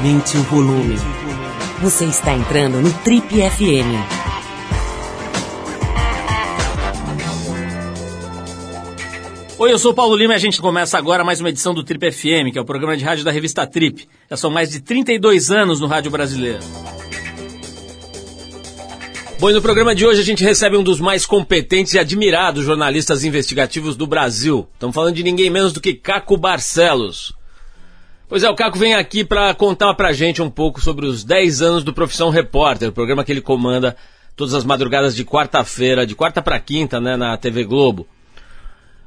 Aumente o volume. Você está entrando no Trip FM. Oi, eu sou o Paulo Lima e a gente começa agora mais uma edição do Trip FM, que é o programa de rádio da revista Trip. Já são mais de 32 anos no rádio brasileiro. Bom, e no programa de hoje a gente recebe um dos mais competentes e admirados jornalistas investigativos do Brasil. Estamos falando de ninguém menos do que Caco Barcelos. Pois é, o Caco vem aqui para contar pra gente um pouco sobre os 10 anos do Profissão Repórter, o programa que ele comanda todas as madrugadas de quarta-feira, de quarta para quinta, né, na TV Globo.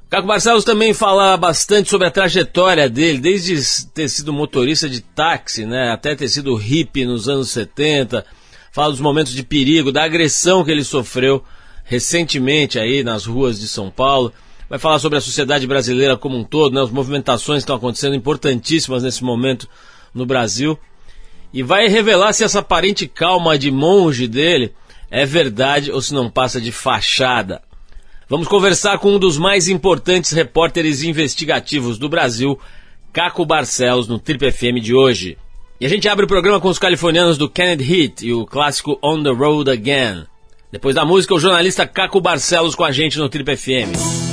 O Caco Barcelos também fala bastante sobre a trajetória dele, desde ter sido motorista de táxi, né, até ter sido hippie nos anos 70, fala dos momentos de perigo, da agressão que ele sofreu recentemente aí nas ruas de São Paulo. Vai falar sobre a sociedade brasileira como um todo, né, as movimentações que estão acontecendo importantíssimas nesse momento no Brasil. E vai revelar se essa aparente calma de monge dele é verdade ou se não passa de fachada. Vamos conversar com um dos mais importantes repórteres investigativos do Brasil, Caco Barcelos, no Trip FM de hoje. E a gente abre o programa com os californianos do Kennedy Heat e o clássico On the Road Again. Depois da música, o jornalista Caco Barcelos com a gente no Trip FM.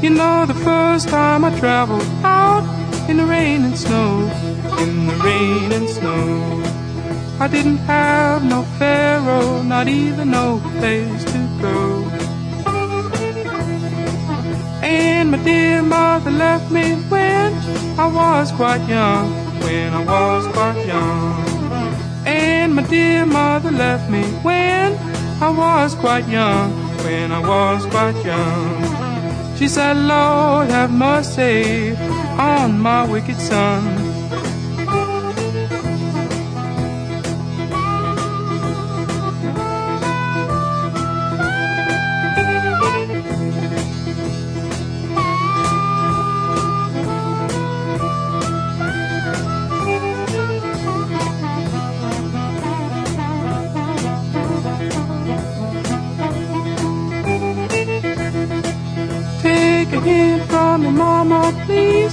You know, the first time I traveled out in the rain and snow, in the rain and snow. I didn't have no pharaoh, not even no place to go. And my dear mother left me when I was quite young, when I was quite young. And my dear mother left me when I was quite young, when I was quite young. She said, Lord, have mercy on my wicked son.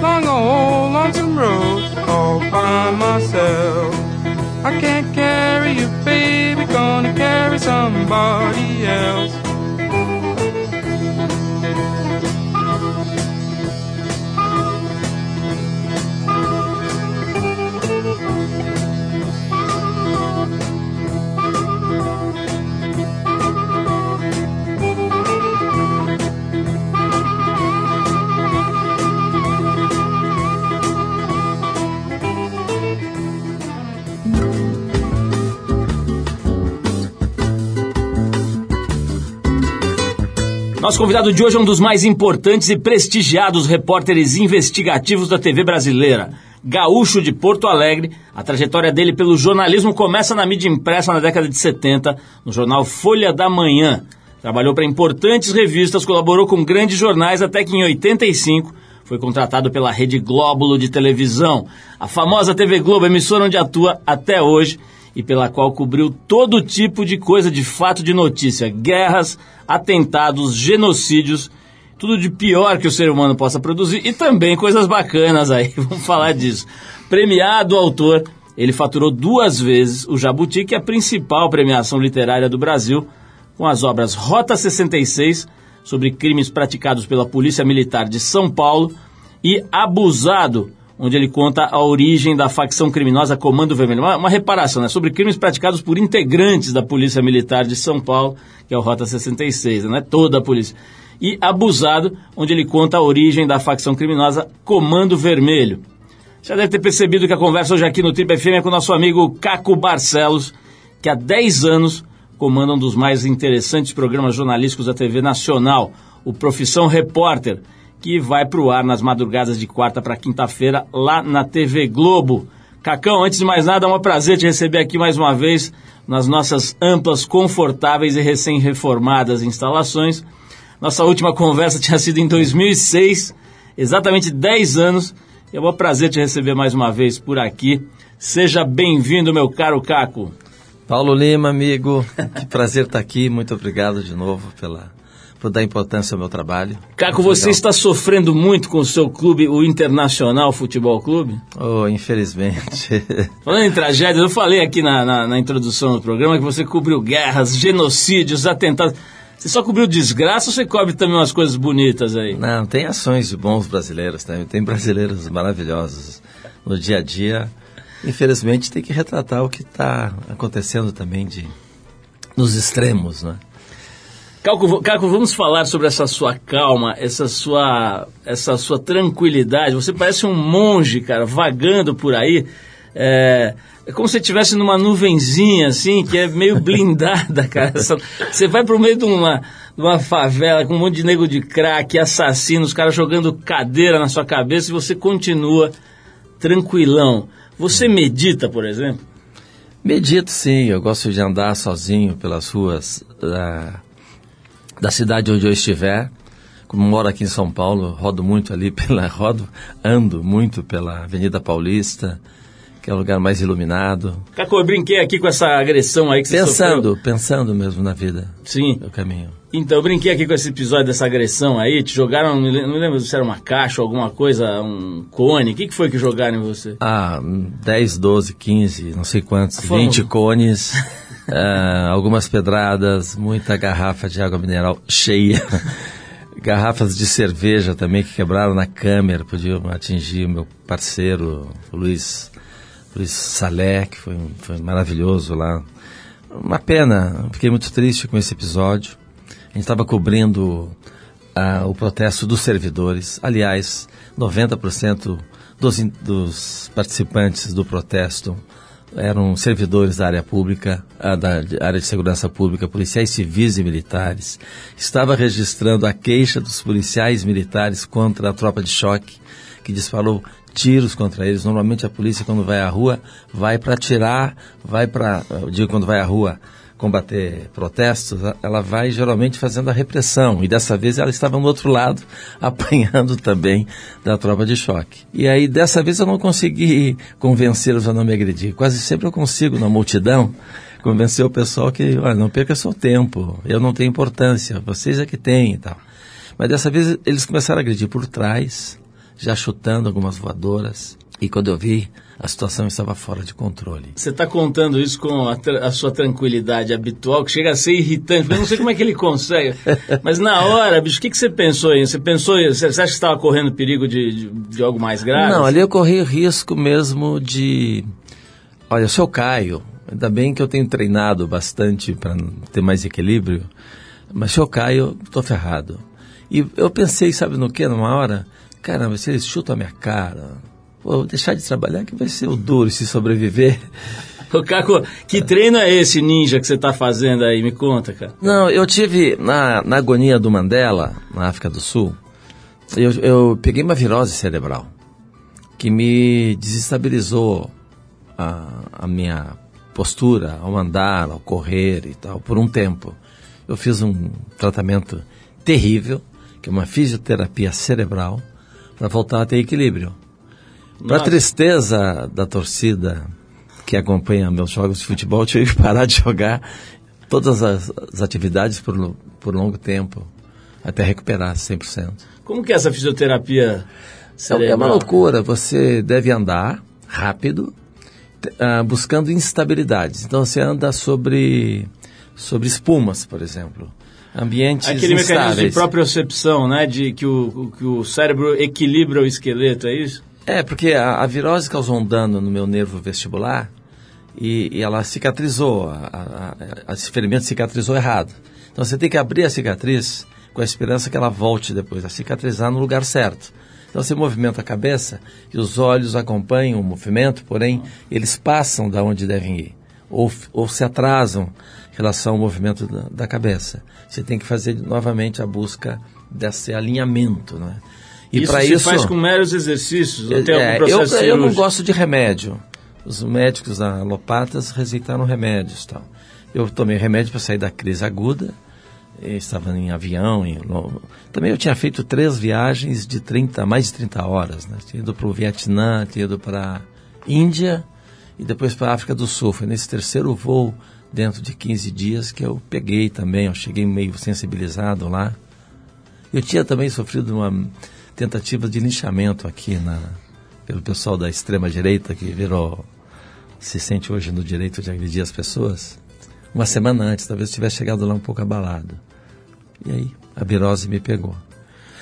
long old lonesome road all by myself. I can't carry you, baby, gonna carry somebody else. Nosso convidado de hoje é um dos mais importantes e prestigiados repórteres investigativos da TV brasileira. Gaúcho de Porto Alegre, a trajetória dele pelo jornalismo começa na mídia impressa na década de 70, no jornal Folha da Manhã. Trabalhou para importantes revistas, colaborou com grandes jornais até que em 85 foi contratado pela Rede Glóbulo de televisão, a famosa TV Globo, emissora onde atua até hoje e pela qual cobriu todo tipo de coisa de fato de notícia, guerras, atentados, genocídios, tudo de pior que o ser humano possa produzir e também coisas bacanas aí, vamos falar disso. Premiado autor, ele faturou duas vezes o Jabuti, que é a principal premiação literária do Brasil, com as obras Rota 66, sobre crimes praticados pela Polícia Militar de São Paulo, e Abusado, onde ele conta a origem da facção criminosa Comando Vermelho. Uma, uma, reparação, né? Sobre crimes praticados por integrantes da Polícia Militar de São Paulo, que é o Rota 66, não é toda a polícia. E Abusado, onde ele conta a origem da facção criminosa Comando Vermelho. Já deve ter percebido que a conversa hoje aqui no Trip FM é com nosso amigo Caco Barcelos, que há 10 anos comanda um dos mais interessantes programas jornalísticos da TV Nacional, o Profissão Repórter que vai para o ar nas madrugadas de quarta para quinta-feira lá na TV Globo. Cacão, antes de mais nada, é um prazer te receber aqui mais uma vez nas nossas amplas, confortáveis e recém-reformadas instalações. Nossa última conversa tinha sido em 2006, exatamente 10 anos. É um prazer te receber mais uma vez por aqui. Seja bem-vindo, meu caro Caco. Paulo Lima, amigo, que prazer estar aqui. Muito obrigado de novo pela por dar importância ao meu trabalho. Caco, Muito você legal. está sofrendo muito com o seu clube, o Internacional Futebol Clube? Oh, infelizmente. Falando em tragédias, eu falei aqui na, na, na introdução do programa que você cobriu guerras, genocídios, atentados. Você só cobriu desgraça ou você cobre também umas coisas bonitas aí? Não, tem ações de bons brasileiros também. Tem brasileiros maravilhosos no dia a dia. Infelizmente tem que retratar o que está acontecendo também de nos extremos, né? Caco, Caco, vamos falar sobre essa sua calma, essa sua, essa sua tranquilidade. Você parece um monge, cara, vagando por aí. É, é como se estivesse numa nuvenzinha, assim, que é meio blindada, cara. Você vai pro meio de uma, de uma favela com um monte de nego de crack, assassinos, os caras jogando cadeira na sua cabeça e você continua tranquilão. Você medita, por exemplo? Medito, sim. Eu gosto de andar sozinho pelas ruas. Uh da cidade onde eu estiver. Como moro aqui em São Paulo, rodo muito ali pela rodo, ando muito pela Avenida Paulista, que é o lugar mais iluminado. Caco, eu brinquei aqui com essa agressão aí que você Pensando, sofreu. pensando mesmo na vida. Sim. No caminho. Então, eu brinquei aqui com esse episódio dessa agressão aí, te jogaram, não me lembro se era uma caixa ou alguma coisa, um cone, o que, que foi que jogaram em você? Ah, 10, 12, 15, não sei quantos, Foram... 20 cones, uh, algumas pedradas, muita garrafa de água mineral cheia. garrafas de cerveja também que quebraram na câmera, podiam atingir o meu parceiro, o Luiz Luiz Salé, que foi, foi maravilhoso lá. Uma pena, fiquei muito triste com esse episódio. A gente estava cobrindo uh, o protesto dos servidores. Aliás, 90% dos, dos participantes do protesto eram servidores da área pública, da área de segurança pública, policiais civis e militares. Estava registrando a queixa dos policiais militares contra a tropa de choque, que disparou tiros contra eles. Normalmente a polícia, quando vai à rua, vai para atirar, vai para. Digo, quando vai à rua combater protestos, ela vai geralmente fazendo a repressão. E dessa vez ela estava no outro lado, apanhando também da tropa de choque. E aí, dessa vez eu não consegui convencê-los a não me agredir. Quase sempre eu consigo, na multidão, convencer o pessoal que, olha, não perca seu tempo, eu não tenho importância, vocês é que têm e tal. Mas dessa vez eles começaram a agredir por trás, já chutando algumas voadoras. E quando eu vi, a situação estava fora de controle. Você está contando isso com a, a, sua tranquilidade habitual, que chega a ser irritante. Eu não sei como é que ele consegue. Mas na hora, bicho, o que, que você pensou aí? Você pensou, você acha que estava correndo perigo de, de, de, algo mais grave? Não, ali eu corri risco mesmo de. Olha, se eu caio, ainda bem que eu tenho treinado bastante para ter mais equilíbrio, mas se eu caio, estou ferrado. E eu pensei, sabe no que, numa hora? Caramba, se eles chutam a minha cara, vou deixar de trabalhar que vai ser o duro se sobreviver. Ô, Caco, que treino é esse ninja que você está fazendo aí? Me conta, cara. Não, eu tive na, na agonia do Mandela, na África do Sul, eu, eu peguei uma virose cerebral que me desestabilizou a, a minha postura ao andar, ao correr e tal, por um tempo. Eu fiz um tratamento terrível, que é uma fisioterapia cerebral, para voltar a ter equilíbrio. Para tristeza da torcida que acompanha meus jogos de futebol, eu tive que parar de jogar todas as, as atividades por, por longo tempo, até recuperar 100%. Como que é essa fisioterapia cerebral? É uma loucura. Você deve andar rápido, uh, buscando instabilidades. Então você anda sobre, sobre espumas, por exemplo. ambientes Aquele mecanismo de instáveis. propriocepção, né? De que o, que o cérebro equilibra o esqueleto, é isso? É, porque a, a virose causou um dano no meu nervo vestibular e, e ela cicatrizou, a, a, a, esse ferimento cicatrizou errado. Então você tem que abrir a cicatriz com a esperança que ela volte depois a cicatrizar no lugar certo. Então você movimenta a cabeça e os olhos acompanham o movimento, porém eles passam da onde devem ir ou, ou se atrasam em relação ao movimento da, da cabeça. Você tem que fazer novamente a busca desse alinhamento, não é? E isso se isso, faz com meros exercícios? Ou tem é, algum processo eu, eu não gosto de remédio. Os médicos alopatas receitaram remédios tal. Eu tomei remédio para sair da crise aguda. Eu estava em avião. Em, também eu tinha feito três viagens de 30, mais de 30 horas. Né? Tinha ido para o Vietnã, tinha ido para a Índia e depois para a África do Sul. Foi nesse terceiro voo, dentro de 15 dias, que eu peguei também. Eu cheguei meio sensibilizado lá. Eu tinha também sofrido uma tentativa de linchamento aqui na, pelo pessoal da extrema-direita, que virou, se sente hoje no direito de agredir as pessoas. Uma semana antes, talvez eu tivesse chegado lá um pouco abalado. E aí, a virose me pegou.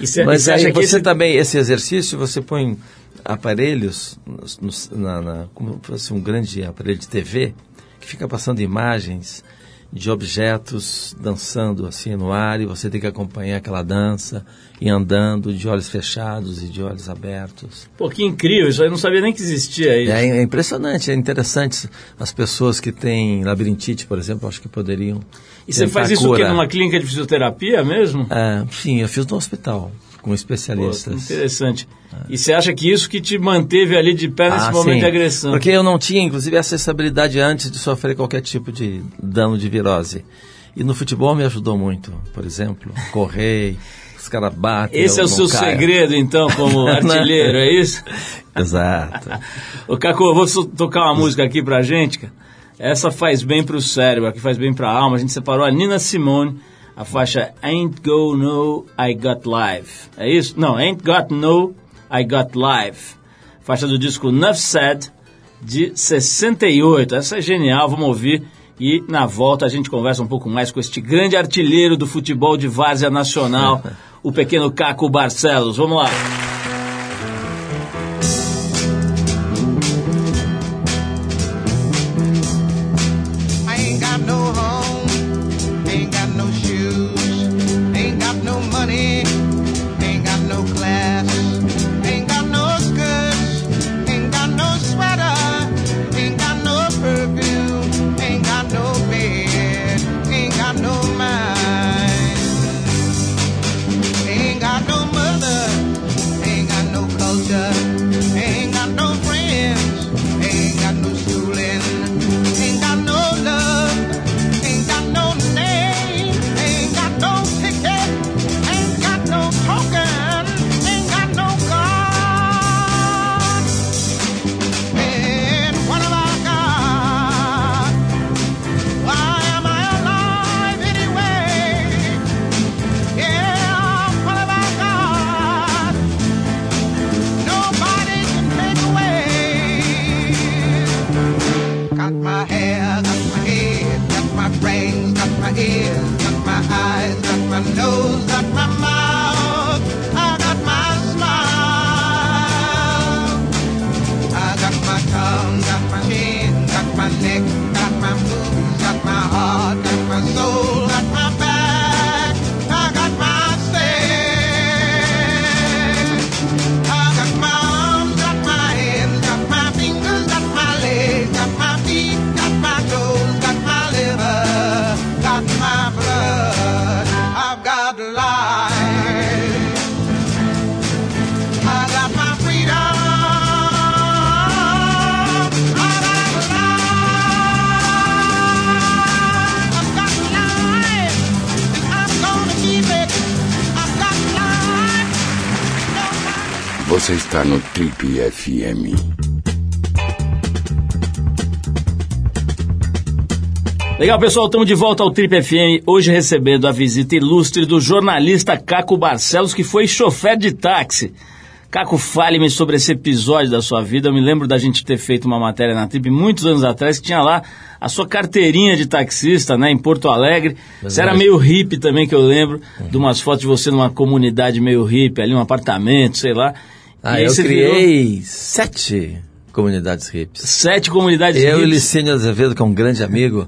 Cê, Mas aí, você esse... também, esse exercício, você põe aparelhos, no, na, na, como se fosse um grande aparelho de TV, que fica passando imagens de objetos dançando assim no ar e você tem que acompanhar aquela dança e andando de olhos fechados e de olhos abertos. Pô, que incrível, isso aí eu não sabia nem que existia isso. É, é impressionante, é interessante. As pessoas que têm labirintite, por exemplo, acho que poderiam. E você faz isso cura. o quê? Numa clínica de fisioterapia mesmo? É, sim, eu fiz no hospital com especialistas. Pô, interessante. E você acha que isso que te manteve ali de pé nesse ah, momento sim. de agressão? Porque eu não tinha, inclusive, essa estabilidade antes de sofrer qualquer tipo de dano de virose. E no futebol me ajudou muito, por exemplo, correr, os caras batem. Esse é o seu caio. segredo, então, como artilheiro, é isso? Exato. Ô, Caco, eu vou tocar uma música aqui pra gente, cara. Essa faz bem pro cérebro, aqui faz bem pra alma. A gente separou a Nina Simone a faixa Ain't Go No I Got Live. É isso? Não, Ain't Got No I Got Live. Faixa do disco Nuff Said, de 68. Essa é genial, vamos ouvir. E na volta a gente conversa um pouco mais com este grande artilheiro do futebol de várzea nacional, o pequeno Caco Barcelos. Vamos lá. Você está no Trip FM. Legal, pessoal, estamos de volta ao Trip FM, hoje recebendo a visita ilustre do jornalista Caco Barcelos, que foi chofer de táxi. Caco, fale-me sobre esse episódio da sua vida. Eu me lembro da gente ter feito uma matéria na Trip muitos anos atrás que tinha lá a sua carteirinha de taxista, né, em Porto Alegre. Você era meio hippie também, que eu lembro, Uhum. de umas fotos de você numa comunidade meio hippie, ali um apartamento, sei lá. Ah, E eu criei sete comunidades hippies. sete comunidades Eu e hippies. Licínio Azevedo, que é um grande amigo,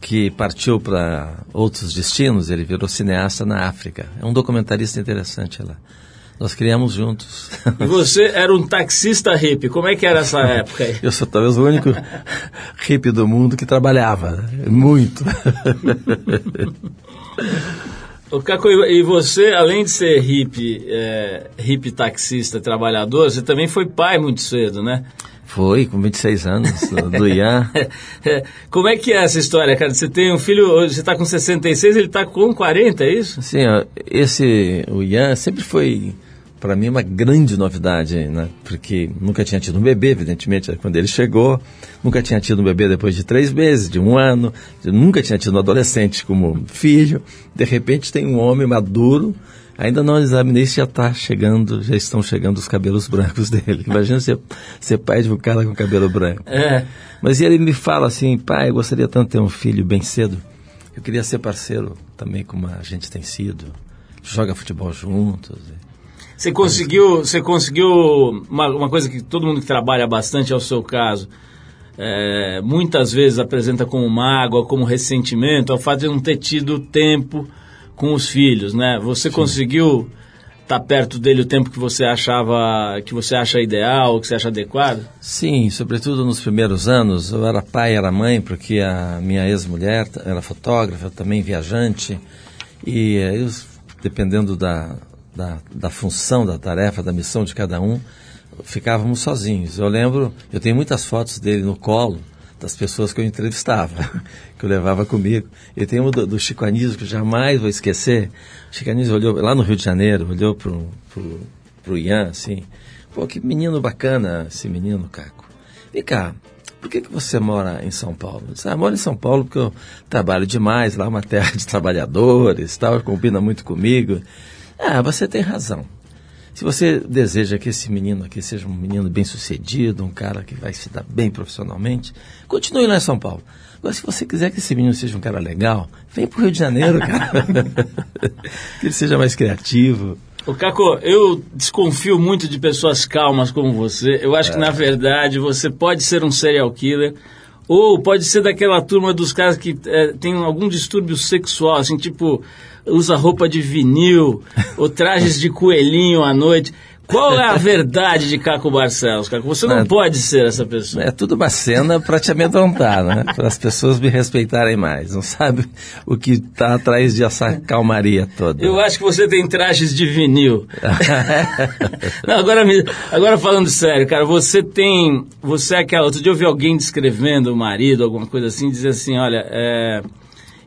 que partiu para outros destinos, ele virou cineasta na África. É um documentarista interessante lá. Nós criamos juntos. E você era um taxista hippie. Como é que era essa época aí? Eu sou talvez o único hippie do mundo que trabalhava. Muito. O Caco, e você, além de ser hippie, é, hippie taxista, trabalhador, você também foi pai muito cedo, né? Foi, com 26 anos, do, Ian. É, Como é que é essa história, cara? Você tem um filho, você está com 66, ele está com 40, é isso? Ó, esse, o Ian sempre foi, para mim, uma grande novidade, né? Porque nunca tinha tido um bebê, evidentemente, quando ele chegou. Nunca tinha tido um bebê depois de três meses, de um ano. Nunca tinha tido um adolescente como filho. De repente tem um homem maduro. Ainda não examinei se já está chegando, já estão chegando os cabelos brancos dele. Imagina ser, ser pai de um cara com cabelo branco. É. Mas ele me fala assim, pai, eu gostaria tanto de ter um filho bem cedo. Eu queria ser parceiro também como a gente tem sido. Joga futebol juntos. Você conseguiu, você conseguiu uma, uma coisa que todo mundo que trabalha bastante é o seu caso. é, muitas vezes apresenta como mágoa, como ressentimento, é o fato de não ter tido tempo com os filhos, né? Você conseguiu estar perto dele o tempo que você achava, que você acha ideal, que você acha adequado? Sim, sobretudo nos primeiros anos, eu era pai, era mãe, porque a minha ex-mulher era fotógrafa, também viajante, e eh, eu, dependendo da, da, da função, da tarefa, da missão de cada um, ficávamos sozinhos. Eu lembro, eu tenho muitas fotos dele no colo, das pessoas que eu entrevistava, que eu levava comigo. E tem uma do, do Chico Anísio que eu jamais vou esquecer. O Chico Anísio olhou, lá no Rio de Janeiro, olhou pro, pro, pro Ian, assim, pô, que menino bacana esse menino, Caco. Vem cá, por que, que você mora em São Paulo? Eu disse, ah, moro em São Paulo porque eu trabalho demais, lá é uma terra de trabalhadores, tal, combina muito comigo. Ah, você tem razão. Se você deseja que esse menino aqui seja um menino bem sucedido, um cara que vai se dar bem profissionalmente, continue lá em São Paulo. Agora, se você quiser que esse menino seja um cara legal, vem pro Rio de Janeiro, cara. que ele seja mais criativo. O Caco, eu desconfio muito de pessoas calmas como você. Eu acho que, na verdade, você pode ser um serial killer ou pode ser daquela turma dos caras que eh, tem algum distúrbio sexual, assim, tipo, usa roupa de vinil ou trajes de coelhinho à noite. Qual é a verdade de Caco Barcelos, Caco? Você não É. pode ser essa pessoa. É tudo uma cena para te amedrontar, né? Para as pessoas me respeitarem mais. Não sabe o que está atrás dessa calmaria toda. Eu acho que você tem trajes de vinil. Não, agora, me- agora falando sério, cara, você tem. Você é aquela. Outro dia eu vi alguém descrevendo o marido, alguma coisa assim, dizer assim: olha, é,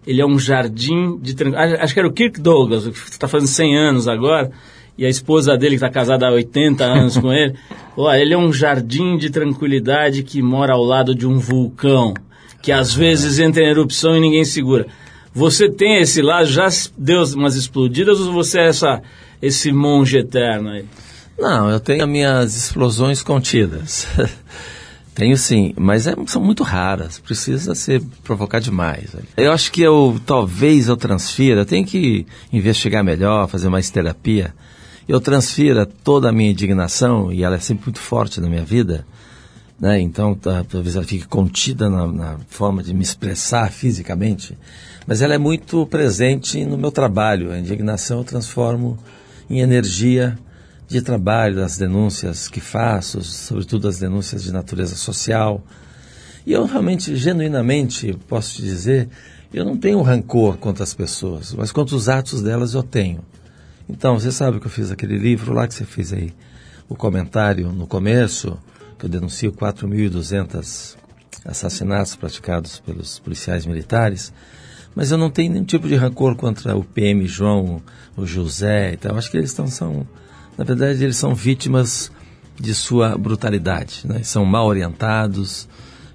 ele é um jardim de. Acho que era o Kirk Douglas, que está fazendo 100 anos agora, e a esposa dele, que está casada há 80 anos com ele, olha, ele é um jardim de tranquilidade que mora ao lado de um vulcão, que às vezes entra em erupção e ninguém segura. Você tem esse lado, já deu umas explodidas ou você é essa, esse monge eterno aí? Não, eu tenho as minhas explosões contidas. tenho sim, mas é- são muito raras. Precisa ser provocar demais. Eu acho que eu talvez eu transfira. Eu tenho que investigar melhor, fazer mais terapia. Eu transfira toda a minha indignação e ela é sempre muito forte na minha vida. Né? Então, tá, talvez ela fique contida na, na forma de me expressar fisicamente, mas ela é muito presente no meu trabalho. A indignação eu transformo em energia de trabalho, das denúncias que faço, sobretudo as denúncias de natureza social. E eu realmente, genuinamente, posso te dizer, eu não tenho rancor contra as pessoas, mas contra os atos delas eu tenho. Então, você sabe que eu fiz aquele livro lá que você fez aí, o comentário no começo, que eu denuncio 4.200 assassinatos praticados pelos policiais militares, mas eu não tenho nenhum tipo de rancor contra o PM João, o José e tal. Acho que eles estão, são, na verdade, eles são vítimas de sua brutalidade, né? são mal orientados.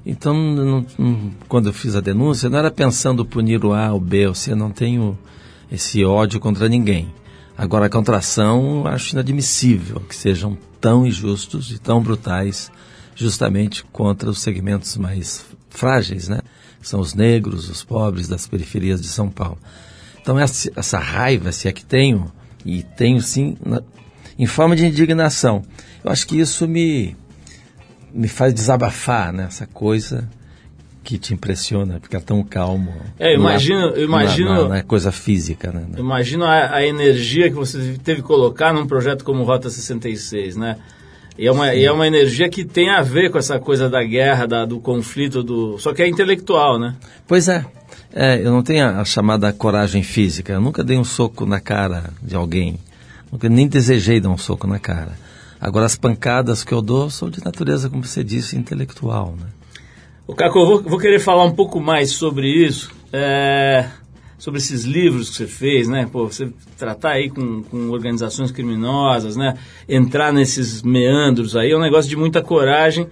Então, não- não- quando eu fiz a denúncia, não era pensando punir o A, o B ou o C, eu não tenho esse ódio contra ninguém. Agora, a contração, acho inadmissível que sejam tão injustos e tão brutais justamente contra os segmentos mais frágeis, né? São os negros, os pobres das periferias de São Paulo. Então, essa, essa raiva, se é que tenho, e tenho sim, na, em forma de indignação, eu acho que isso me, me faz desabafar, né? Coisa que te impressiona, ficar tão calmo. É, imagino, na, imagino, na, na, coisa física, né? Imagino a, a, energia que você teve que colocar num projeto como Rota 66, né? E é, uma, e é uma energia que tem a ver com essa coisa da guerra, da, do conflito, do só que é intelectual, né? Pois é. é eu não tenho a, a, chamada coragem física. Eu nunca dei um soco na cara de alguém. Nunca nem desejei dar um soco na cara. Agora, as pancadas que eu dou são de natureza, como você disse, intelectual, né? O Caco, eu vou, vou, querer falar um pouco mais sobre isso. É sobre esses livros que você fez, né? Pô, você tratar aí com, com organizações criminosas, né? Entrar nesses meandros aí é um negócio de muita coragem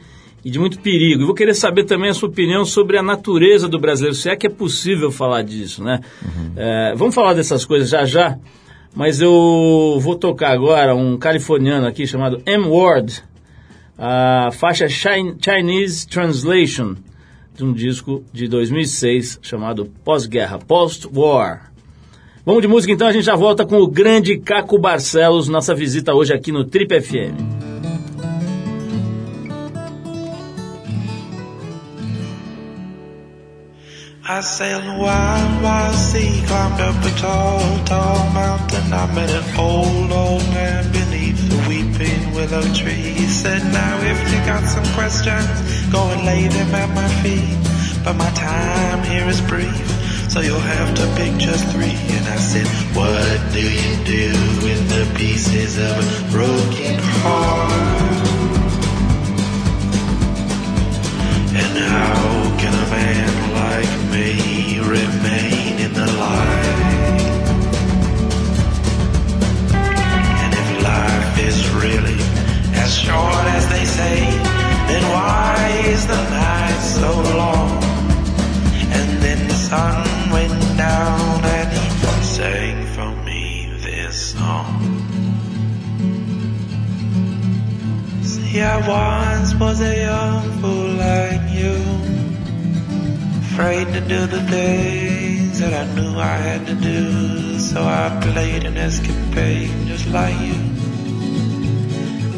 e de muito perigo. E vou querer saber também a sua opinião sobre a natureza do brasileiro, se é que é possível falar disso, né? Uhum. É, vamos falar dessas coisas já já, mas eu vou tocar agora um californiano aqui chamado M. Ward, a faixa Chinese Translation de um disco de 2006 chamado Pós-Guerra, Post-War. Vamos de música então, a gente já volta com o grande Caco Barcelos, nossa visita hoje aqui no Trip FM. I sailed sea, climbed up a tall, tall mountain. I met an old, old man beneath willow tree. He said, now if you got some questions, go and lay them at my feet. But my time here is brief, so you'll have to pick just three. And I said, what do you do with the pieces of a broken heart? And how can a man like me remain is really as short as they say, then why is the night so long? And then the sun went down and he sang for me this song. See, I once was a young fool like you. Afraid to do the things that I knew I had to do. So I played an escapade just like you.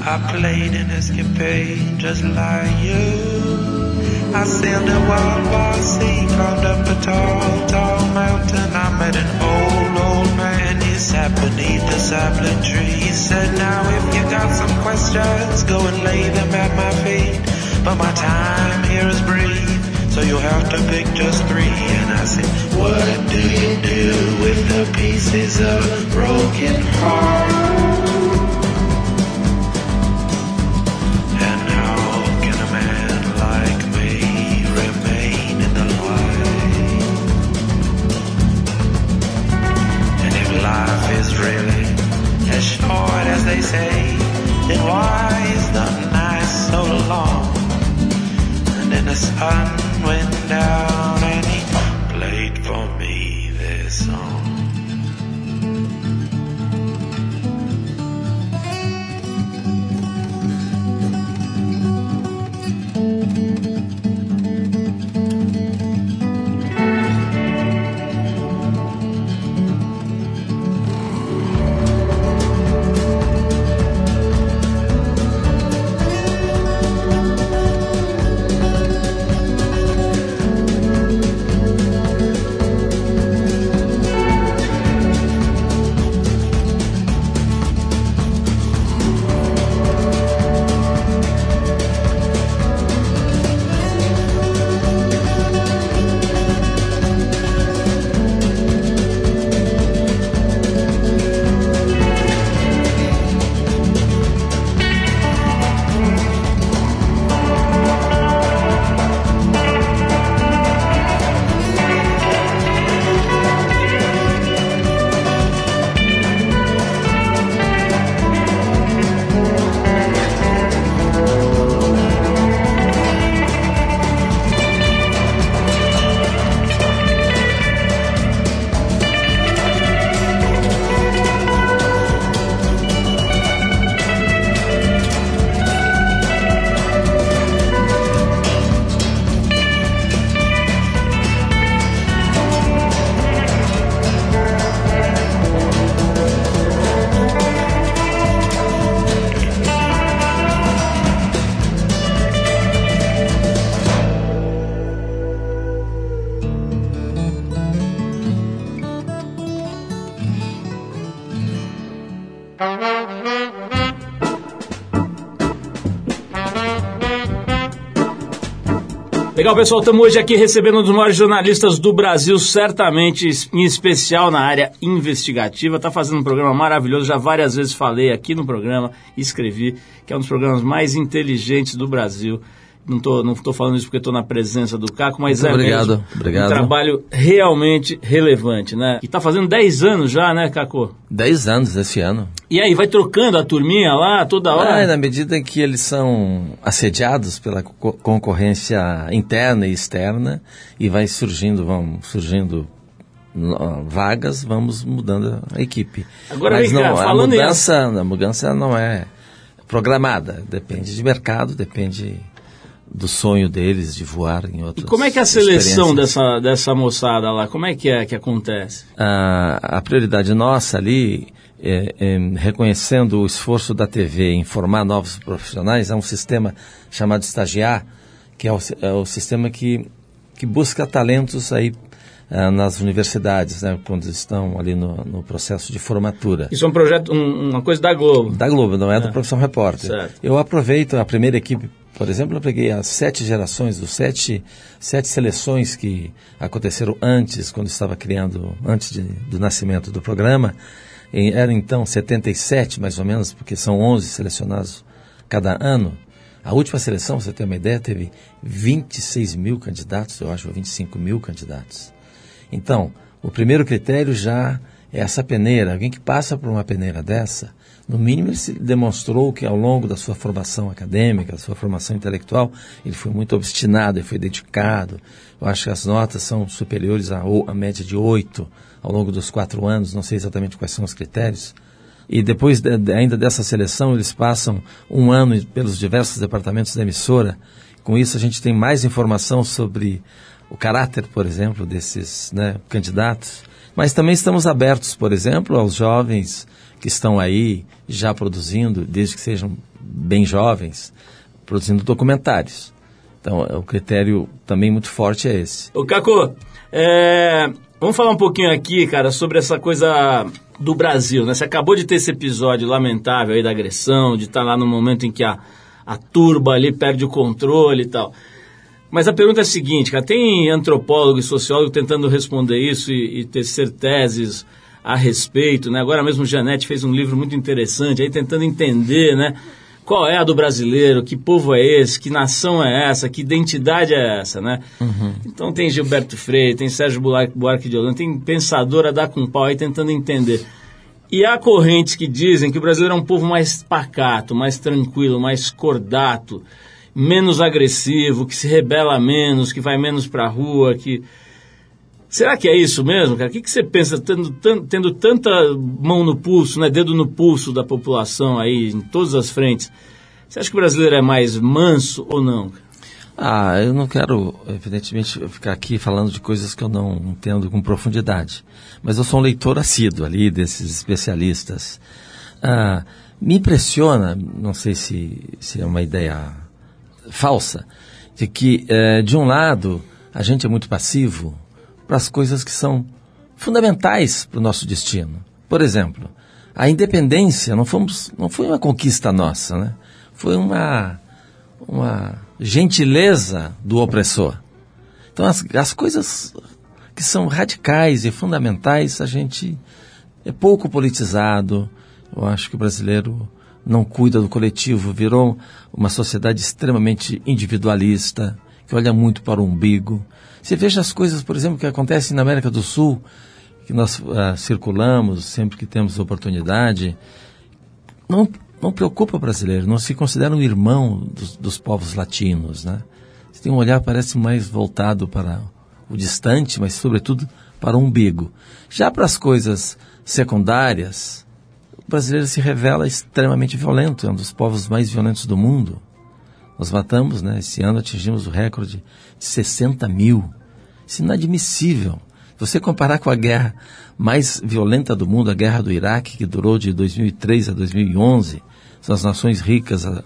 I played an escapade just like you. I sailed a wild, wild sea, climbed up a tall, tall mountain. I met an old, old man. He sat beneath a sapling tree. He said, now if you got some questions, go and lay them at my feet. But my time here is brief, so you'll have to pick just three. And I said, what do you do with the pieces of a broken heart? Legal, pessoal, estamos hoje aqui recebendo um dos maiores jornalistas do Brasil, certamente em especial na área investigativa. Está fazendo um programa maravilhoso, já várias vezes falei aqui no programa, escrevi, que é um dos programas mais inteligentes do Brasil. Não estou não tô falando isso porque estou na presença do Caco, mas Muito é obrigado, mesmo obrigado. um trabalho realmente relevante, né? E está fazendo 10 anos já, né, Caco? Dez anos esse ano. E aí, vai trocando a turminha lá toda hora? Ah, na medida que eles são assediados pela co- concorrência interna e externa e vai surgindo, vão surgindo vagas, vamos mudando a equipe. Agora, Mas vem cá, não, a mudança, a mudança não é programada, depende de mercado, depende do sonho deles de voar em E outros. como é que é a seleção dessa, dessa moçada lá? Como é que é que acontece? a, a prioridade nossa ali, é, é, reconhecendo o esforço da TV em formar novos profissionais, é um sistema chamado Estagiar, que é o, é o sistema que, que busca talentos aí ah, nas universidades, né, quando estão ali no, no processo de formatura. Isso é um projeto, um- uma coisa da Globo. Da Globo, não é do Profissão Repórter. Certo. Eu aproveito a primeira equipe, por exemplo, eu peguei as sete gerações, os sete, sete seleções que aconteceram antes, quando estava criando, antes de- do nascimento do programa. Em, era então 77, mais ou menos, porque são 11 selecionados cada ano. A última seleção, você ter uma ideia, teve 26 mil candidatos, eu acho, ou 25 mil candidatos. Então, o primeiro critério já é essa peneira. Alguém que passa por uma peneira dessa, no mínimo ele se demonstrou que ao longo da sua formação acadêmica, da sua formação intelectual, ele foi muito obstinado, ele foi dedicado. Eu acho que as notas são superiores à, à média de oito ao longo dos quatro anos, não sei exatamente quais são os critérios. E depois de- de- ainda dessa seleção, eles passam um ano pelos diversos departamentos da emissora. Com isso, a gente tem mais informação sobre o caráter, por exemplo, desses né, candidatos. Mas também estamos abertos, por exemplo, aos jovens que estão aí já produzindo, desde que sejam bem jovens, produzindo documentários. Então, o critério também muito forte é esse. Ô, Caco, é, vamos falar um pouquinho aqui, cara, sobre essa coisa do Brasil, né? Você acabou de ter esse episódio lamentável aí da agressão, de estar lá no momento em que a, a turba ali perde o controle e tal. Mas a pergunta é a seguinte, cara, tem antropólogo e sociólogo tentando responder isso e, e tecer teses a respeito, né? Agora mesmo Janete fez um livro muito interessante aí tentando entender, né? Qual é a do brasileiro? Que povo é esse? Que nação é essa? Que identidade é essa, né? Então tem Gilberto Freire, tem Sérgio Buarque, de Holanda, tem pensador a dar com pau aí tentando entender. E há correntes que dizem que o brasileiro é um povo mais pacato, mais tranquilo, mais cordato, menos agressivo, que se rebela menos, que vai menos pra rua, que... Será que é isso mesmo, cara? O que, que você pensa, tendo, tendo tanta mão no pulso, né, dedo no pulso da população aí, em todas as frentes? Você acha que o brasileiro é mais manso ou não? Ah, eu não quero, evidentemente, ficar aqui falando de coisas que eu não entendo com profundidade. Mas eu sou um leitor assíduo ali desses especialistas. Ah, me impressiona, não sei se, se é uma ideia falsa, de que, eh, de um lado, a gente é muito passivo para as coisas que são fundamentais para o nosso destino. Por exemplo, a independência não, fomos, não foi uma conquista nossa, né? Foi uma, uma gentileza do opressor. Então, as, as coisas que são radicais e fundamentais, a gente é pouco politizado. Eu acho que o brasileiro não cuida do coletivo, virou uma sociedade extremamente individualista, que olha muito para o umbigo. Você veja as coisas, por exemplo, que acontecem na América do Sul, que nós ah, circulamos sempre que temos oportunidade, não, não preocupa o brasileiro, não se considera um irmão dos, dos povos latinos, né? Você tem um olhar, parece, mais voltado para o distante, mas, sobretudo, para o umbigo. Já para as coisas secundárias, brasileiro se revela extremamente violento, é um dos povos mais violentos do mundo. Nós matamos, né? Esse ano atingimos o recorde de 60 mil. Isso é inadmissível. Se você comparar com a guerra mais violenta do mundo, a guerra do Iraque, que durou de 2003 a 2011, são as nações ricas a,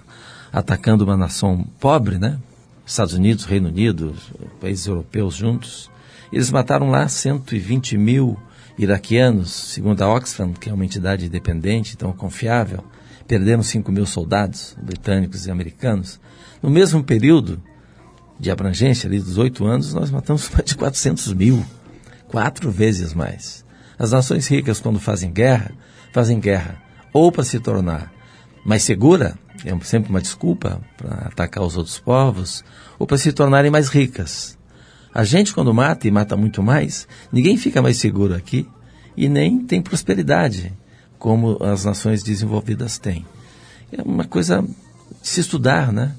atacando uma nação pobre, né? Estados Unidos, Reino Unido, países europeus juntos. Eles mataram lá 120 mil iraquianos, segundo a Oxfam, que é uma entidade independente, então confiável. Perderam 5 mil soldados britânicos e americanos. No mesmo período, de abrangência ali dos oito anos, nós matamos mais de 400 mil, quatro vezes mais. As nações ricas, quando fazem guerra, fazem guerra ou para se tornar mais segura, é sempre uma desculpa para atacar os outros povos, ou para se tornarem mais ricas. A gente, quando mata e mata muito mais, ninguém fica mais seguro aqui e nem tem prosperidade, como as nações desenvolvidas têm. É uma coisa de se estudar, né?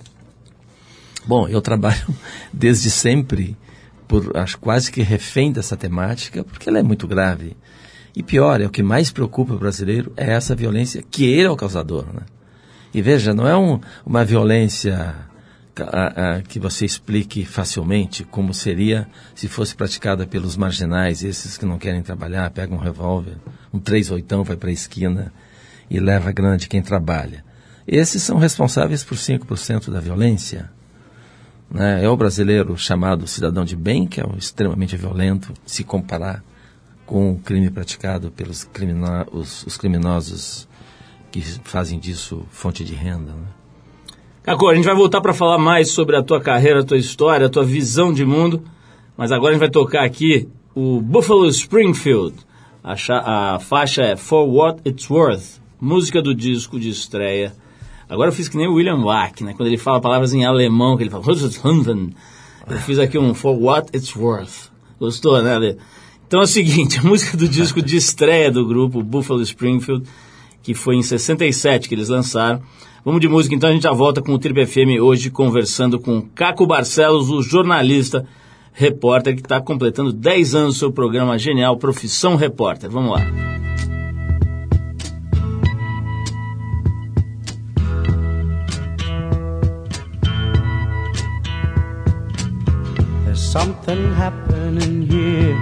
Bom, eu trabalho desde sempre, por acho quase que refém dessa temática, porque ela é muito grave. E pior, é o que mais preocupa o brasileiro é essa violência que ele é o causador, né? E veja, não é um, uma violência a, a, que você explique facilmente como seria se fosse praticada pelos marginais, esses que não querem trabalhar, pegam um revólver, um três oitão, vai para a esquina e leva grande quem trabalha. Esses são responsáveis por 5% da violência. Né? É o brasileiro chamado cidadão de bem, que é extremamente violento, se comparar com o crime praticado pelos crimino os, os criminosos que fazem disso fonte de renda. Né? Caco, a gente vai voltar para falar mais sobre a tua carreira, a tua história, a tua visão de mundo, mas agora a gente vai tocar aqui o Buffalo Springfield. A, a faixa é For What It's Worth, música do disco de estreia. Agora eu fiz que nem o William Bach, né? Quando ele fala palavras em alemão, que ele fala... Eu fiz aqui um For What It's Worth. Gostou, né, Então é o seguinte, a música do disco de estreia do grupo Buffalo Springfield que foi em 67 que eles lançaram. Vamos de música, então a gente já volta com o Triple FM hoje conversando com Caco Barcelos, o jornalista, repórter que está completando 10 anos do seu programa genial Profissão Repórter. Vamos lá. There's something happening here.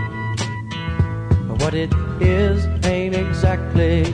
But what it is ain't exactly.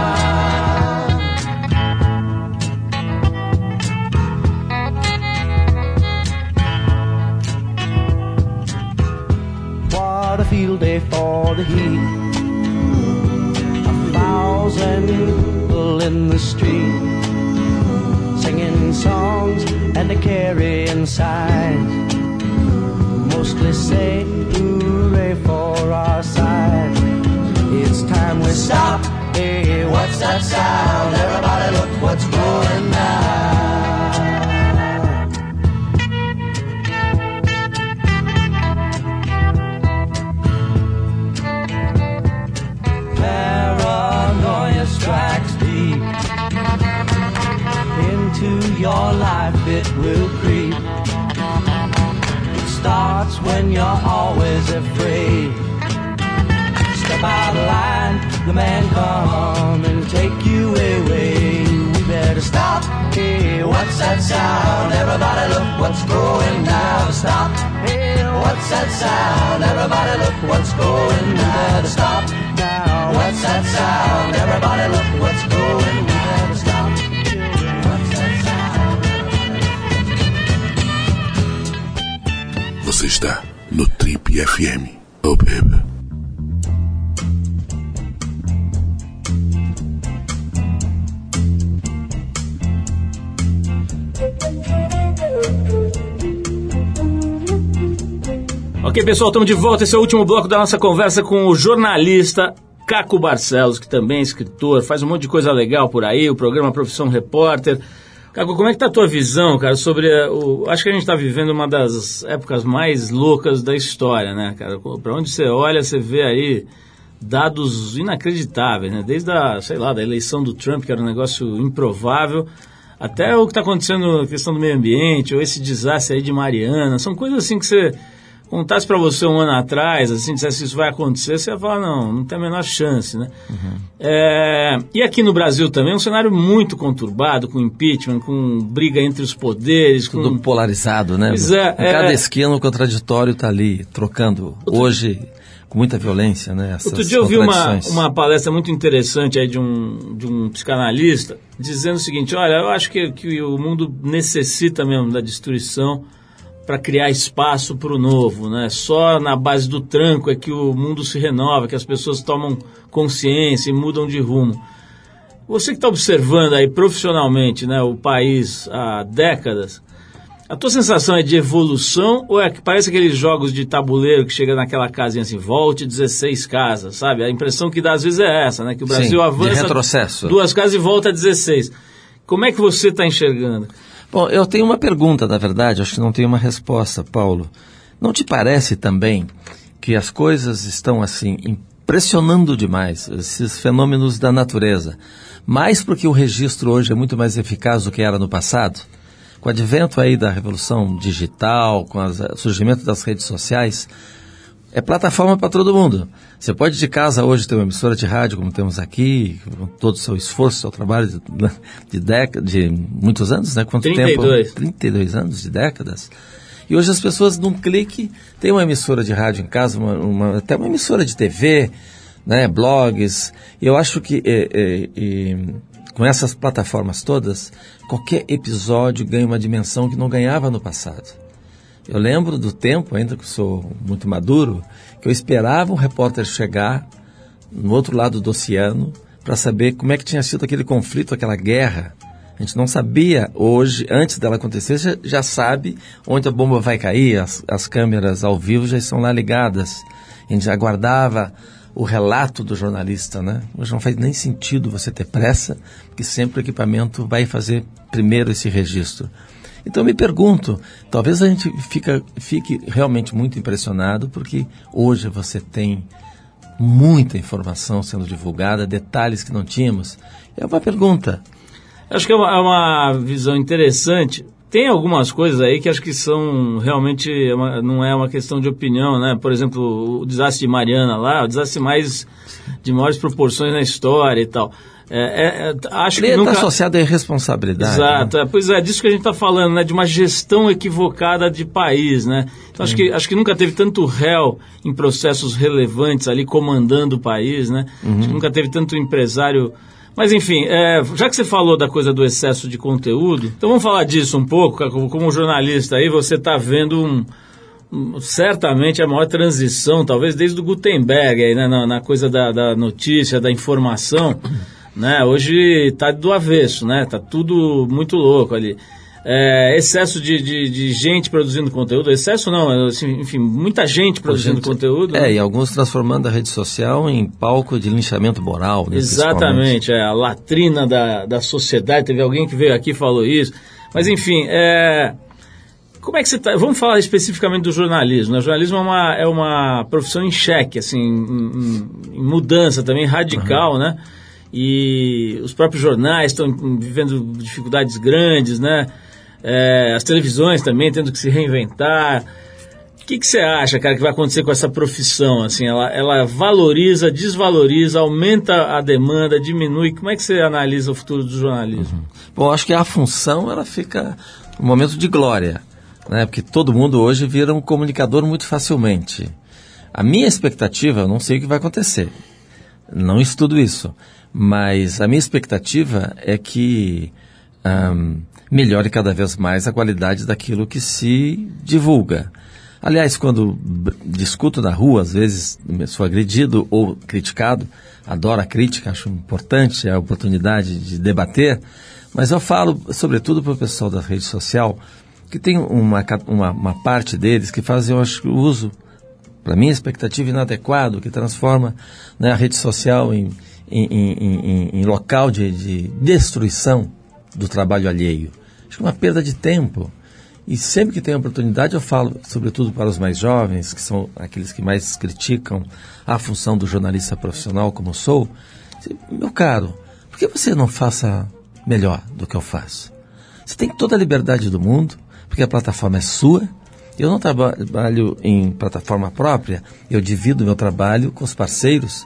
The heat. A thousand people in the street singing songs and they carrying signs. Mostly say hooray for our side. It's time we stop. Hey, what's that sound? Everybody look what's going down. Your life it will creep. It starts when you're always afraid. Step out of line, the man come and take you away. We better stop. Hey, what's that sound? Everybody look what's going down. Stop. Hey, what's that sound? Everybody look what's going. Better stop now. What's that sound? Everybody look what's going down. Está no Trip FM. Oh, baby. Ok, pessoal, estamos de volta. Esse é o último bloco da nossa conversa com o jornalista Caco Barcelos, que também é escritor, faz um monte de coisa legal por aí, o programa Profissão Repórter. Caco, como é que tá a tua visão, cara, sobre o... Acho que a gente está vivendo uma das épocas mais loucas da história, né, cara? Para onde você olha, você vê aí dados inacreditáveis, né? Desde a, sei lá, da eleição do Trump, que era um negócio improvável, até o que está acontecendo na questão do meio ambiente, ou esse desastre aí de Mariana, são coisas assim que você contasse para você um ano atrás, assim, dissesse isso vai acontecer, você ia falar, não, não tem a menor chance, né? Uhum. É, e aqui no Brasil também, um cenário muito conturbado, com impeachment, com briga entre os poderes. Tudo com... polarizado, né? Pois é, em cada é... esquina o contraditório está ali, trocando. Outro... Hoje com muita violência, né? Essas Outro dia eu vi uma, uma palestra muito interessante aí de um, de um psicanalista dizendo o seguinte, olha, eu acho que, que o mundo necessita mesmo da destruição para criar espaço para o novo, né? Só na base do tranco é que o mundo se renova, que as pessoas tomam consciência e mudam de rumo. Você que está observando aí profissionalmente, né, o país há décadas, a tua sensação é de evolução ou é que parece aqueles jogos de tabuleiro que chega naquela casinha assim, volte 16 casas, sabe? A impressão que dá às vezes é essa, né? Que o Brasil Sim, avança duas casas e volta a 16. Como é que você está enxergando? Bom, eu tenho uma pergunta, na verdade, acho que não tenho uma resposta, Paulo. Não te parece também que as coisas estão assim impressionando demais, esses fenômenos da natureza, mais porque o registro hoje é muito mais eficaz do que era no passado? Com o advento aí da revolução digital, com o surgimento das redes sociais, é plataforma para todo mundo. Você pode de casa hoje ter uma emissora de rádio, como temos aqui, com todo o seu esforço, seu trabalho de, de, décadas, de muitos anos, né? Quanto 32. tempo? 32 anos, de décadas. E hoje as pessoas, num clique, têm uma emissora de rádio em casa, uma, uma, até uma emissora de TV, né? blogs. E eu acho que é, é, é, com essas plataformas todas, qualquer episódio ganha uma dimensão que não ganhava no passado. Eu lembro do tempo, ainda que sou muito maduro, que eu esperava um repórter chegar no outro lado do oceano para saber como é que tinha sido aquele conflito, aquela guerra. A gente não sabia hoje, antes dela acontecer, já, já sabe onde a bomba vai cair, as, as câmeras ao vivo já estão lá ligadas. A gente aguardava o relato do jornalista, né? Hoje não faz nem sentido você ter pressa, porque sempre o equipamento vai fazer primeiro esse registro. Então me pergunto, talvez a gente fica, fique realmente muito impressionado, porque hoje você tem muita informação sendo divulgada, detalhes que não tínhamos. É uma pergunta. Acho que é uma, é uma visão interessante. Tem algumas coisas aí que acho que são realmente, é uma, não é uma questão de opinião, né? Por exemplo, o desastre de Mariana lá, o desastre mais de maiores proporções na história e tal. É, é, acho Ele que nunca... está associado à irresponsabilidade. Exato, né? é, pois é, disso que a gente está falando, né? De uma gestão equivocada de país, né? Então acho, que, acho que nunca teve tanto réu em processos relevantes ali comandando o país, né? Uhum. Acho que nunca teve tanto empresário mas enfim, é, já que você falou da coisa do excesso de conteúdo, então vamos falar disso um pouco. Como jornalista aí, você está vendo um, certamente a maior transição, talvez desde o Gutenberg, aí, né, na, na coisa da, da, notícia, da informação. Né? Hoje está do avesso, né? Tá tudo muito louco ali é, excesso de, de, de, gente produzindo conteúdo, excesso não, assim, enfim, muita gente produzindo gente, conteúdo. É, né? e alguns transformando a rede social em palco de linchamento moral. Né, Exatamente, é a latrina da, da sociedade, teve alguém que veio aqui e falou isso. Mas enfim, é, como é que você está? Vamos falar especificamente do jornalismo. Né? O jornalismo é uma, é uma profissão em xeque, assim, em, em mudança também radical, uhum. né? E os próprios jornais estão vivendo dificuldades grandes, né? é, as televisões também tendo que se reinventar. O que, você acha, cara, que vai acontecer com essa profissão? Assim, ela, ela valoriza, desvaloriza, aumenta a demanda, diminui. Como é que você analisa o futuro do jornalismo? Uhum. Bom, acho que a função ela fica um momento de glória, né? Porque todo mundo hoje vira um comunicador muito facilmente. A minha expectativa, eu não sei o que vai acontecer, não estudo isso, mas a minha expectativa é que um, melhore cada vez mais a qualidade daquilo que se divulga. Aliás, quando discuto na rua, às vezes sou agredido ou criticado, adoro a crítica, acho importante a oportunidade de debater, mas eu falo, sobretudo para o pessoal da rede social, que tem uma, uma, uma parte deles que fazem, eu acho, uso, para minha expectativa, inadequado, que transforma né, a rede social em, em, em, em, local de, de destruição do trabalho alheio. Acho que é uma perda de tempo. E sempre que tenho oportunidade eu falo, sobretudo para os mais jovens, que são aqueles que mais criticam a função do jornalista profissional como sou, meu caro, por que você não faça melhor do que eu faço? Você tem toda a liberdade do mundo, porque a plataforma é sua. Eu não trabalho em plataforma própria, eu divido meu trabalho com os parceiros.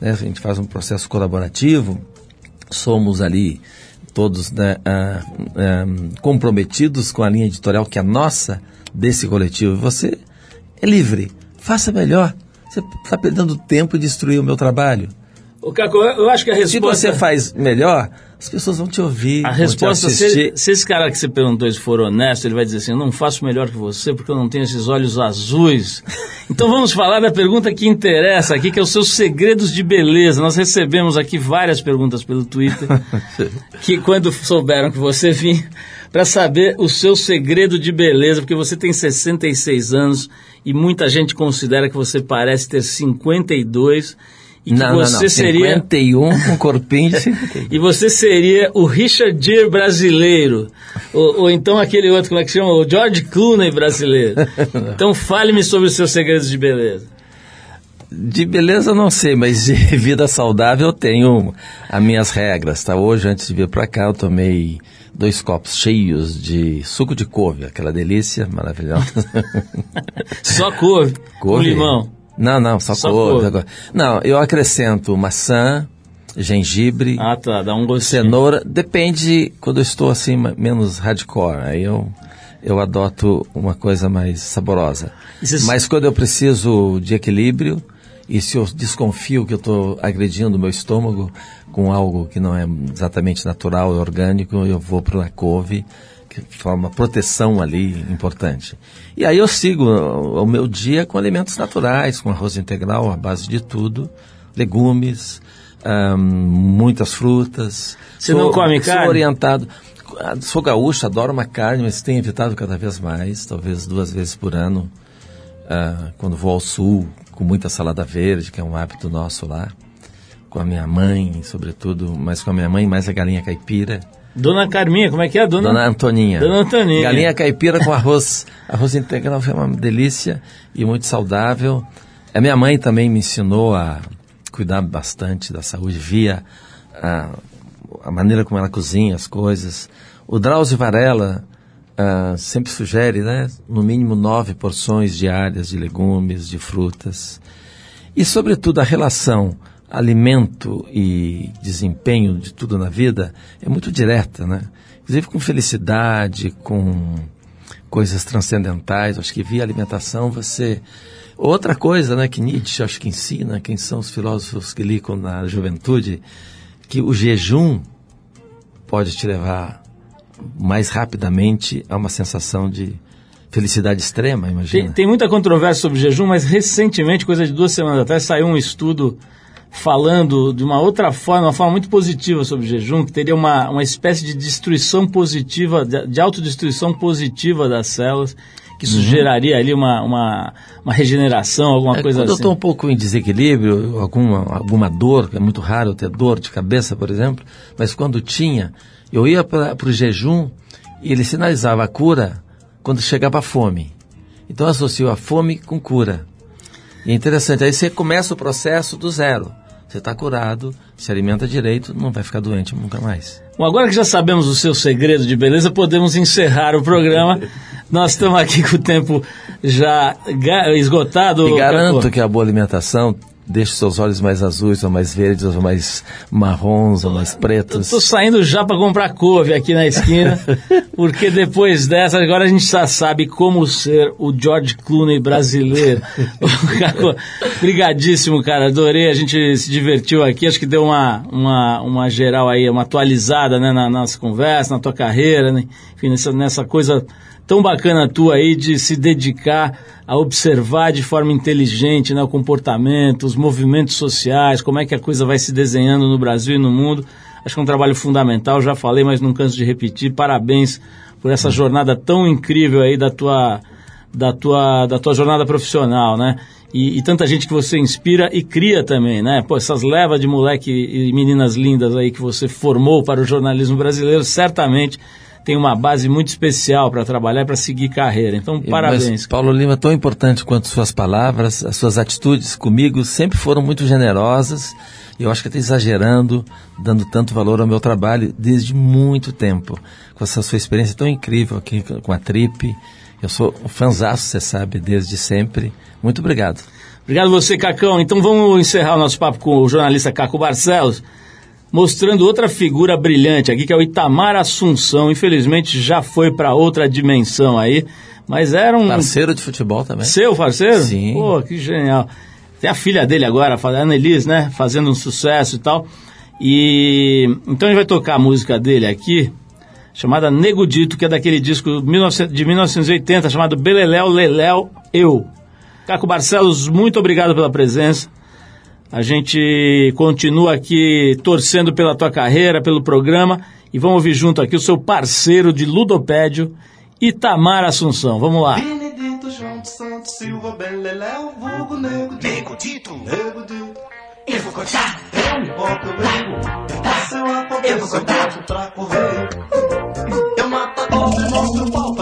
Né? A gente faz um processo colaborativo, somos ali todos né, ah, ah, comprometidos com a linha editorial que é nossa desse coletivo. Você é livre, faça melhor. Você está perdendo tempo e destruir o meu trabalho. O Caco, eu acho que a resposta... Se você faz melhor, as pessoas vão te ouvir. A resposta, se, se, esse cara que você perguntou se for honesto, ele vai dizer assim: eu não faço melhor que você porque eu não tenho esses olhos azuis. então vamos falar da pergunta que interessa aqui, que é os seus segredos de beleza. Nós recebemos aqui várias perguntas pelo Twitter, que quando souberam que você vinha, para saber o seu segredo de beleza, porque você tem 66 anos e muita gente considera que você parece ter 52 e não, você não, não. seria 51 com corpinho de 51. e você seria o Richard Gere brasileiro ou, ou, então aquele outro como é que chama o George Clooney brasileiro então fale-me sobre os seus segredos de beleza de beleza não sei, mas de vida saudável eu tenho as minhas regras, tá? Hoje, antes de vir para cá, eu tomei dois copos cheios de suco de couve, aquela delícia maravilhosa. Só couve, couve. com limão. Não, não, só, só couve. couve. Não, eu acrescento maçã, gengibre, ah, tá, dá um gostinho. cenoura. Depende quando eu estou assim menos hardcore. Aí eu eu adoto uma coisa mais saborosa. Mas quando eu preciso de equilíbrio e se eu desconfio que eu estou agredindo o meu estômago com algo que não é exatamente natural e orgânico, eu vou para a couve forma proteção ali importante. E aí eu sigo o, meu dia com alimentos naturais, com arroz integral à base de tudo, legumes, um, muitas frutas. Você sou, não come carne? Sou orientado. Sou gaúcho, adoro uma carne, mas tenho evitado cada vez mais, talvez duas vezes por ano, uh, quando vou ao sul, com muita salada verde, que é um hábito nosso lá, com a minha mãe, sobretudo, mas com a minha mãe mais a galinha caipira Dona Carminha, como é que é? Dona, Dona Antoninha. Dona Antoninha. Galinha caipira com arroz, arroz integral foi uma delícia e muito saudável. A minha mãe também me ensinou a cuidar bastante da saúde via a, a maneira como ela cozinha as coisas. O Drauzio Varela uh, sempre sugere, né, no mínimo nove porções diárias de legumes, de frutas. E, sobretudo, a relação alimento e desempenho de tudo na vida é muito direta, né? Inclusive com felicidade, com coisas transcendentais. Acho que via alimentação você outra coisa, né, que Nietzsche acho que ensina, quem são os filósofos que licam na juventude, que o jejum pode te levar mais rapidamente a uma sensação de felicidade extrema, imagina. Tem, tem muita controvérsia sobre jejum, mas recentemente, coisa de duas semanas atrás, saiu um estudo falando de uma outra forma, uma forma muito positiva sobre o jejum, que teria uma, uma espécie de destruição positiva, de, de autodestruição positiva das células, que isso uhum. geraria ali uma, uma, uma regeneração, alguma é, coisa quando assim. eu estou um pouco em desequilíbrio, alguma, alguma dor, é muito raro ter dor de cabeça, por exemplo, mas quando tinha, eu ia para o jejum e ele sinalizava a cura quando chegava a fome. Então eu associo a fome com cura. E é interessante, aí você começa o processo do zero. Você está curado, se alimenta direito, não vai ficar doente nunca mais. Bom, agora que já sabemos o seu segredo de beleza, podemos encerrar o programa. Nós estamos aqui com o tempo já esgotado. E garanto que a boa alimentação deixe seus olhos mais azuis, ou mais verdes, ou mais marrons, ou mais pretos. Estou saindo já para comprar couve aqui na esquina, porque depois dessa, agora a gente já sabe como ser o George Clooney brasileiro. Obrigadíssimo, cara, adorei, a gente se divertiu aqui, acho que deu uma, uma, uma geral aí, uma atualizada né, na nossa conversa, na tua carreira, né? enfim, nessa, nessa coisa tão bacana tua aí de se dedicar a observar de forma inteligente né, o comportamento, os movimentos sociais, como é que a coisa vai se desenhando no Brasil e no mundo. Acho que é um trabalho fundamental, já falei, mas não canso de repetir. Parabéns por essa jornada tão incrível aí da tua, da tua, da tua jornada profissional, né? E, e, tanta gente que você inspira e cria também, né? Pô, essas levas de moleque e meninas lindas aí que você formou para o jornalismo brasileiro, certamente tem uma base muito especial para trabalhar e para seguir carreira. Então, parabéns. Mas, Paulo Lima, tão importante quanto suas palavras, as suas atitudes comigo sempre foram muito generosas. E eu acho que até exagerando, dando tanto valor ao meu trabalho desde muito tempo. Com essa sua experiência tão incrível aqui com a Trip. Eu sou um fanzaço, você sabe, desde sempre. Muito obrigado. Obrigado você, Cacão. Então vamos encerrar o nosso papo com o jornalista Caco Barcelos, mostrando outra figura brilhante aqui, que é o Itamar Assunção. Infelizmente já foi para outra dimensão aí, mas era um... Parceiro de futebol também. Seu parceiro? Sim. Pô, que genial. Tem a filha dele agora, a Ana Elis, né? Fazendo um sucesso e tal. E então a gente vai tocar a música dele aqui, chamada Nego Dito, que é daquele disco de 1980, chamado Beleléu, Leléu, Eu. Caco Barcelos, muito obrigado pela presença. A gente continua aqui torcendo pela tua carreira, pelo programa, e vamos ouvir junto aqui o seu parceiro de ludopédio, Itamar Assunção. Vamos lá. Benedito João dos Santos Silva Beleléu, vulgo nego Nego Dito, nego dito. eu vou contar, Eu me boto eu dá seu Eu vou contar. pra correr. Eu mato a cobra e mostro o pau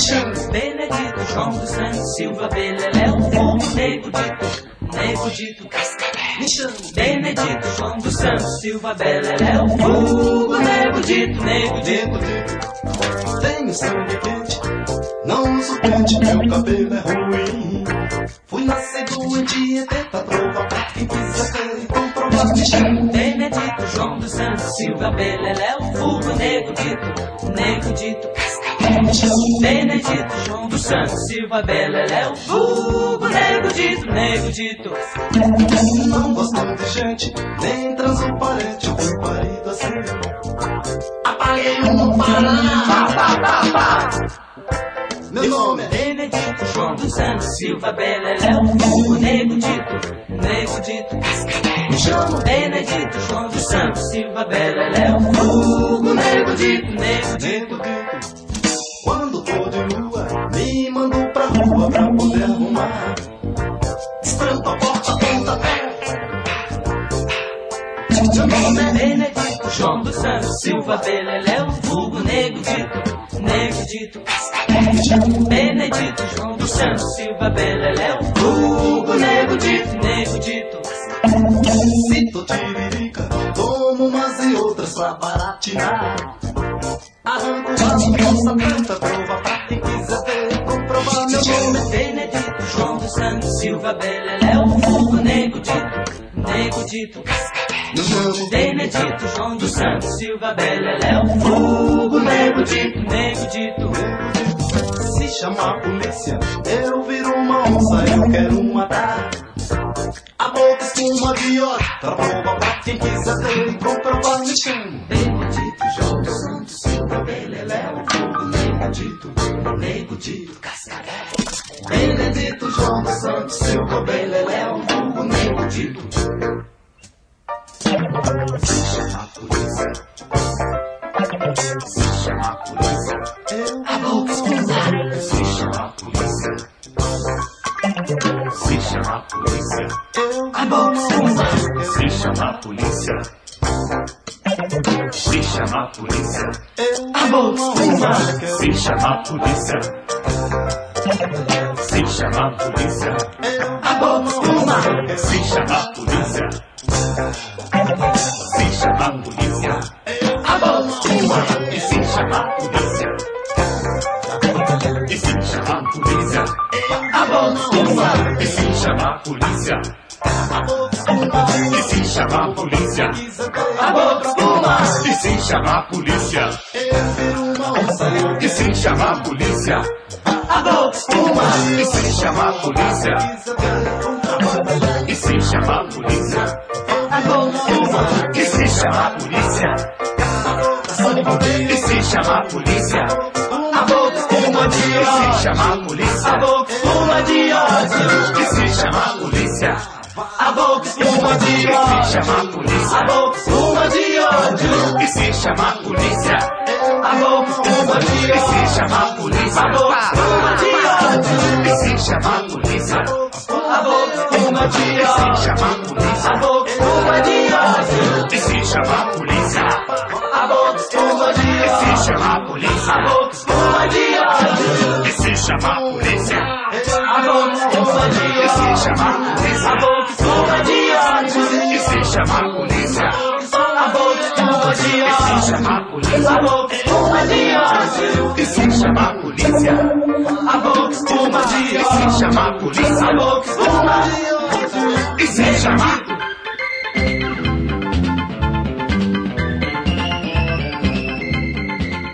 chama. Benedito João dos Santos Silva Beleléu, vulgo Nego Dito, Nego Dito, Cascavel. Me chama. Benedito João dos Santos Silva Beleléu, vulgo Nego Dito, Nego Dito. Tenho sangue quente, não uso pente, meu cabelo é ruim. Fui nascer doente e prova pra quem quiser e comprovar me chama. Benedito João dos Santos Silva Beleléu, vulgo Nego Dito, Nego Dito, Cascavel. Benedito João dos Santos Silva Beleléu, vulgo Nego Dito, Nego Dito. Não gosto de gente, nem transo parente, eu fui parido assim. Apaguei um Paraná. Pá, pá, pá, pá. Meu nome é Benedito João dos Santos Silva Beleléu, vulgo Nego Dito, Nego Dito. Me chama. Benedito João dos Santos Silva Beleléu, vulgo Nego Dito, Nego Dito. Quando tô de lua, me mando pra rua pra poder arrumar. Estranto a porta, ponta pé. Meu nome é Benedito João dos Santos Silva Beleléu, vulgo Nego Dito, Nego Dito. Benedito João dos Santos Silva Beleléu, vulgo Nego Dito, Nego Dito. Tô tiririca, tomo umas e outras pra baratinar. Arranco as calça tanta prova pra quem quiser ver e comprovar meu nome é Benedito João dos Santos Silva Beleléu, vulgo Nego Dito, Nego Dito. Meu nome Benedito João dos Santos Silva Beleléu, vulgo Nego Dito, Nego Dito. Se chamar a polícia, eu viro uma onça, eu quero matar. A boca espuma outra prova pra quem quiser ver e comprovar me chama. Benedito João dos Santos Beleléu, vulgo Nego Dito, Nego Dito, Cascavel. Benedito João dos Santos Silva Beleléu, vulgo Nego Dito. Se chamar a polícia, se chamar a polícia, eu A boca espuma, se chamar a polícia, se chamar a polícia, eu a boca espuma, Se chamar a polícia. Se chamar polícia. a espuma, Se chamar polícia. Se chamar polícia. a espuma, Se chamar polícia. Se chamar polícia. a espuma, E se chamar polícia. E se chamar polícia. a espuma, E se chamar polícia. E se chamar a polícia. a boca espuma, E se chamar a polícia. E se chamar a polícia. a boca espuma, E se chamar a polícia. E se chamar a polícia. a boca espuma, E se chamar a polícia. E se chamar a polícia. a boca espuma de E se ódio, chamar a polícia. A boca espuma de ódio, E se chamar a polícia. a boca espuma de E se ódio, chamar a polícia. a boca espuma de ódio, E se chamar a polícia. a boca espuma de E se ódio, chamar a polícia. a boca espuma de ódio, E se chamar a polícia. a boca espuma de E se ódio, chamar a polícia. a boca espuma de ódio, E se chamar a polícia. a boca chamar polícia, A boca espuma de e se chamar polícia, A boca espuma de ódio. e se chamar polícia, A boca espuma de e se chamar polícia, A boca espuma de ódio. e se chamar polícia, A boca espuma de e se chamar polícia, A espuma de ódio. e se chamar